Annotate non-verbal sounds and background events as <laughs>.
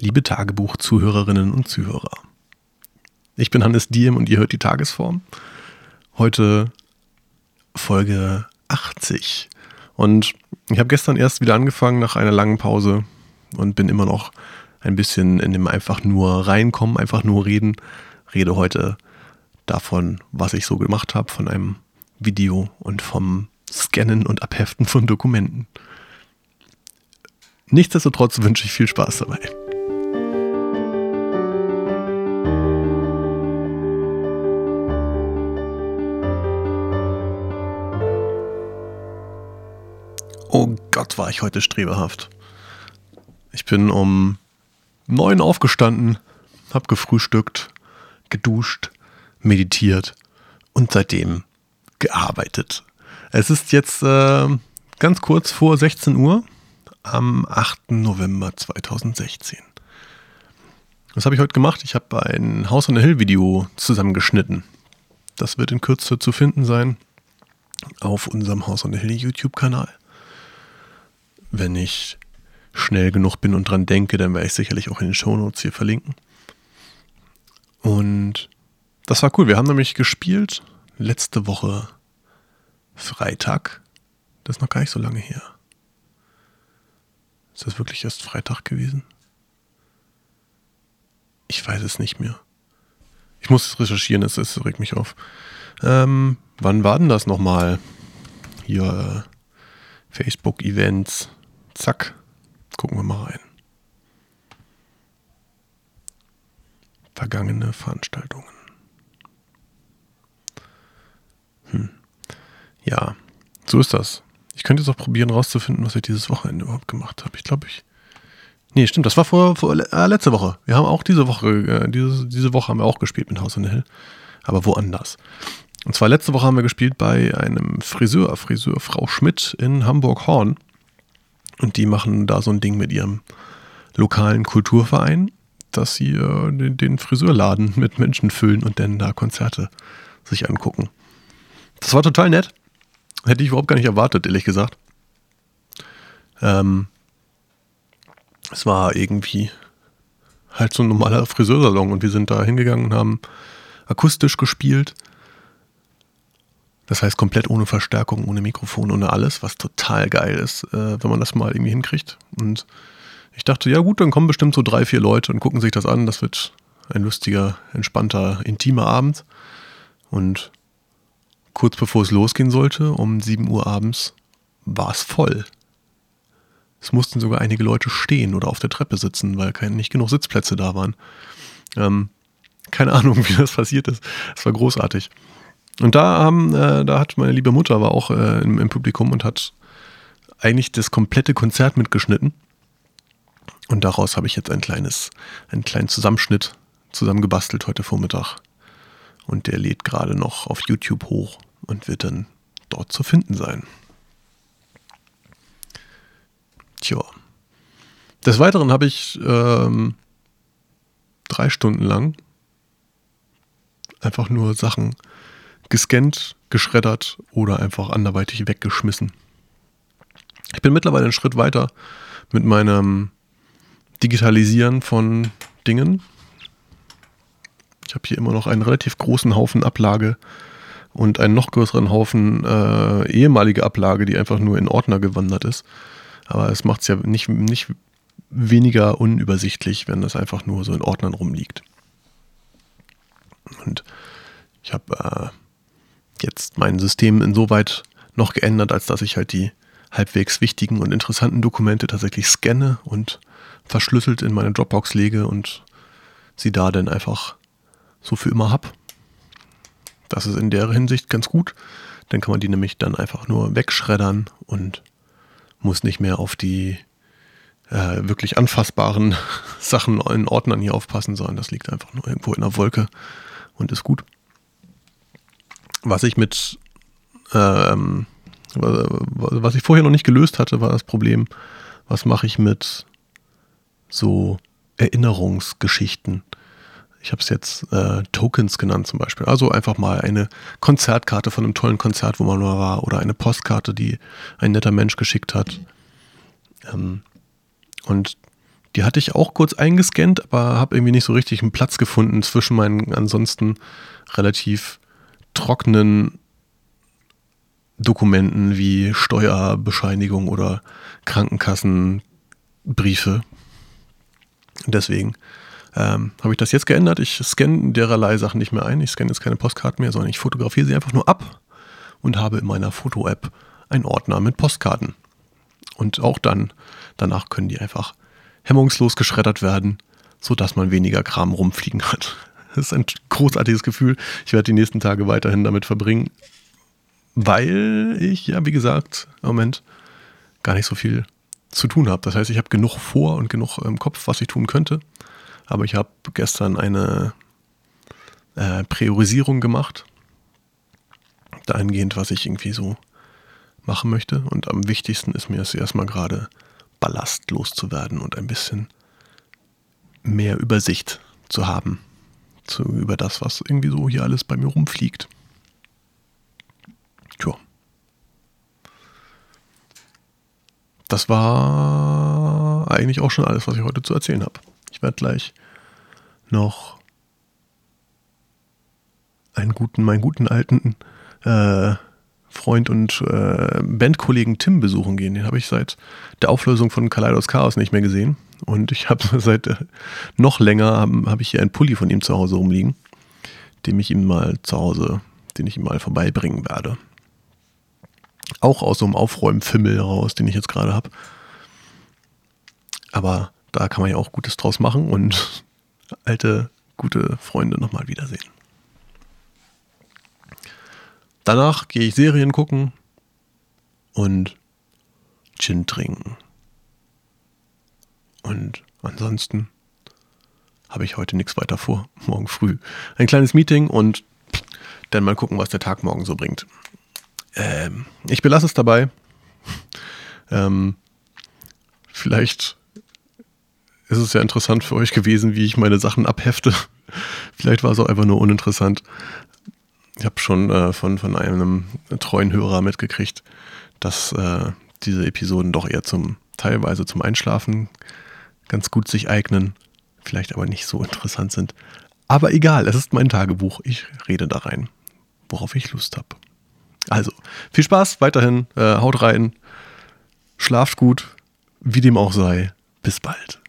liebe Tagebuch-Zuhörerinnen und Zuhörer. Ich bin Hannes Diem und ihr hört die Tagesform. Heute Folge 80. Und ich habe gestern erst wieder angefangen nach einer langen Pause und bin immer noch ein bisschen in dem einfach nur reinkommen, einfach nur reden. Rede heute davon, was ich so gemacht habe, von einem Video und vom Scannen und Abheften von Dokumenten. Nichtsdestotrotz wünsche ich viel Spaß dabei. Gott, war ich heute streberhaft. Ich bin um neun aufgestanden, hab gefrühstückt, geduscht, meditiert und seitdem gearbeitet. Es ist jetzt äh, ganz kurz vor 16 Uhr am 8. November 2016. Was habe ich heute gemacht? Ich habe ein House on the Hill Video zusammengeschnitten. Das wird in Kürze zu finden sein auf unserem House on the Hill YouTube-Kanal. Wenn ich schnell genug bin und dran denke, dann werde ich sicherlich auch in den Shownotes hier verlinken. Und das war cool. Wir haben nämlich gespielt letzte Woche Freitag. Das ist noch gar nicht so lange her. Ist das wirklich erst Freitag gewesen? Ich weiß es nicht mehr. Ich muss es recherchieren, es, regt mich auf. Ähm, wann war denn das nochmal? Hier, äh, Facebook-Events. Zack. Gucken wir mal rein. Vergangene Veranstaltungen. Hm. Ja, so ist das. Ich könnte jetzt auch probieren rauszufinden, was ich dieses Wochenende überhaupt gemacht habe. Ich glaube, ich. Nee, stimmt, das war vor, vor äh, letzte Woche. Wir haben auch diese Woche, äh, diese, diese Woche haben wir auch gespielt mit House in the Hill. Aber woanders. Und zwar letzte Woche haben wir gespielt bei einem Friseur, Friseur Frau Schmidt in Hamburg-Horn. Und die machen da so ein Ding mit ihrem lokalen Kulturverein, dass sie äh, den, den Friseurladen <laughs> mit Menschen füllen und dann da Konzerte sich angucken. Das war total nett. Hätte ich überhaupt gar nicht erwartet, ehrlich gesagt. Ähm, es war irgendwie halt so ein normaler Friseursalon und wir sind da hingegangen und haben akustisch gespielt. Das heißt komplett ohne Verstärkung, ohne Mikrofon, ohne alles, was total geil ist, äh, wenn man das mal irgendwie hinkriegt. Und ich dachte, ja gut, dann kommen bestimmt so drei, vier Leute und gucken sich das an. Das wird ein lustiger, entspannter, intimer Abend. Und kurz bevor es losgehen sollte, um 7 Uhr abends, war es voll. Es mussten sogar einige Leute stehen oder auf der Treppe sitzen, weil kein, nicht genug Sitzplätze da waren. Ähm, keine <laughs> Ahnung, wie das passiert ist. Es war großartig. Und da haben, äh, da hat meine liebe Mutter war auch äh, im, im, Publikum und hat eigentlich das komplette Konzert mitgeschnitten. Und daraus habe ich jetzt ein kleines, einen kleinen Zusammenschnitt zusammengebastelt heute Vormittag. Und der lädt gerade noch auf YouTube hoch und wird dann dort zu finden sein. Tja. Des Weiteren habe ich ähm, drei Stunden lang einfach nur Sachen gescannt, geschreddert oder einfach anderweitig weggeschmissen. Ich bin mittlerweile einen Schritt weiter mit meinem Digitalisieren von Dingen. Ich habe hier immer noch einen relativ großen Haufen Ablage und einen noch größeren Haufen äh, ehemalige Ablage, die einfach nur in Ordner gewandert ist. Aber es macht es ja nicht, nicht weniger unübersichtlich, wenn das einfach nur so in Ordnern rumliegt. Und ich habe äh, mein System insoweit noch geändert, als dass ich halt die halbwegs wichtigen und interessanten Dokumente tatsächlich scanne und verschlüsselt in meine Dropbox lege und sie da dann einfach so für immer habe. Das ist in der Hinsicht ganz gut. Dann kann man die nämlich dann einfach nur wegschreddern und muss nicht mehr auf die äh, wirklich anfassbaren <laughs> Sachen in Ordnern hier aufpassen, sondern das liegt einfach nur irgendwo in der Wolke und ist gut. Was ich mit, ähm, was ich vorher noch nicht gelöst hatte, war das Problem, was mache ich mit so Erinnerungsgeschichten ich habe es jetzt äh, Tokens genannt zum Beispiel. Also einfach mal eine Konzertkarte von einem tollen Konzert, wo man mal war, oder eine Postkarte, die ein netter Mensch geschickt hat. Ähm, und Die hatte ich auch kurz eingescannt, aber habe irgendwie nicht so richtig einen Platz gefunden zwischen meinen ansonsten relativ trockenen Dokumenten wie Steuerbescheinigung oder Krankenkassenbriefe. Deswegen ähm, habe ich das jetzt geändert. Ich scanne dererlei Sachen nicht mehr ein. Ich scanne jetzt keine Postkarten mehr, sondern ich fotografiere sie einfach nur ab und habe in meiner Foto-App einen Ordner mit Postkarten. Und auch dann, danach können die einfach hemmungslos geschreddert werden, sodass man weniger Kram rumfliegen hat. Das ist ein großartiges Gefühl. Ich werde die nächsten Tage weiterhin damit verbringen, weil ich, ja, wie gesagt, im Moment gar nicht so viel zu tun habe. Das heißt, ich habe genug vor und genug im Kopf, was ich tun könnte. Aber ich habe gestern eine äh, Priorisierung gemacht, dahingehend, was ich irgendwie so machen möchte. Und am wichtigsten ist mir es erstmal gerade ballastlos zu werden und ein bisschen mehr Übersicht zu haben zu, über das, was irgendwie so hier alles bei mir rumfliegt. Tja. Das war eigentlich auch schon alles, was ich heute zu erzählen habe. Ich werde gleich noch einen guten, meinen guten alten äh, Freund und äh, Bandkollegen Tim besuchen gehen. Den habe ich seit der Auflösung von Kaleidos Chaos nicht mehr gesehen. Und ich habe <laughs> seit äh, noch länger habe hab ich hier einen Pulli von ihm zu Hause rumliegen, den ich ihm mal zu Hause, den ich ihm mal vorbeibringen werde. Auch aus so einem Aufräumfimmel raus, den ich jetzt gerade habe. Aber da kann man ja auch Gutes draus machen und <laughs> alte, gute Freunde nochmal wiedersehen. Danach gehe ich Serien gucken und Gin trinken. Und ansonsten habe ich heute nichts weiter vor. Morgen früh ein kleines Meeting und dann mal gucken, was der Tag morgen so bringt. Ähm, ich belasse es dabei. <laughs> Ähm, vielleicht ist es ja interessant für euch gewesen, wie ich meine Sachen abhefte. <laughs> Vielleicht war es auch einfach nur uninteressant. Ich habe schon äh, von, von einem treuen Hörer mitgekriegt, dass äh, diese Episoden doch eher zum teilweise zum Einschlafen ganz gut sich eignen, vielleicht aber nicht so interessant sind. Aber egal, es ist mein Tagebuch. Ich rede da rein, worauf ich Lust habe. Also, viel Spaß weiterhin, äh, haut rein, schlaft gut, wie dem auch sei. Bis bald.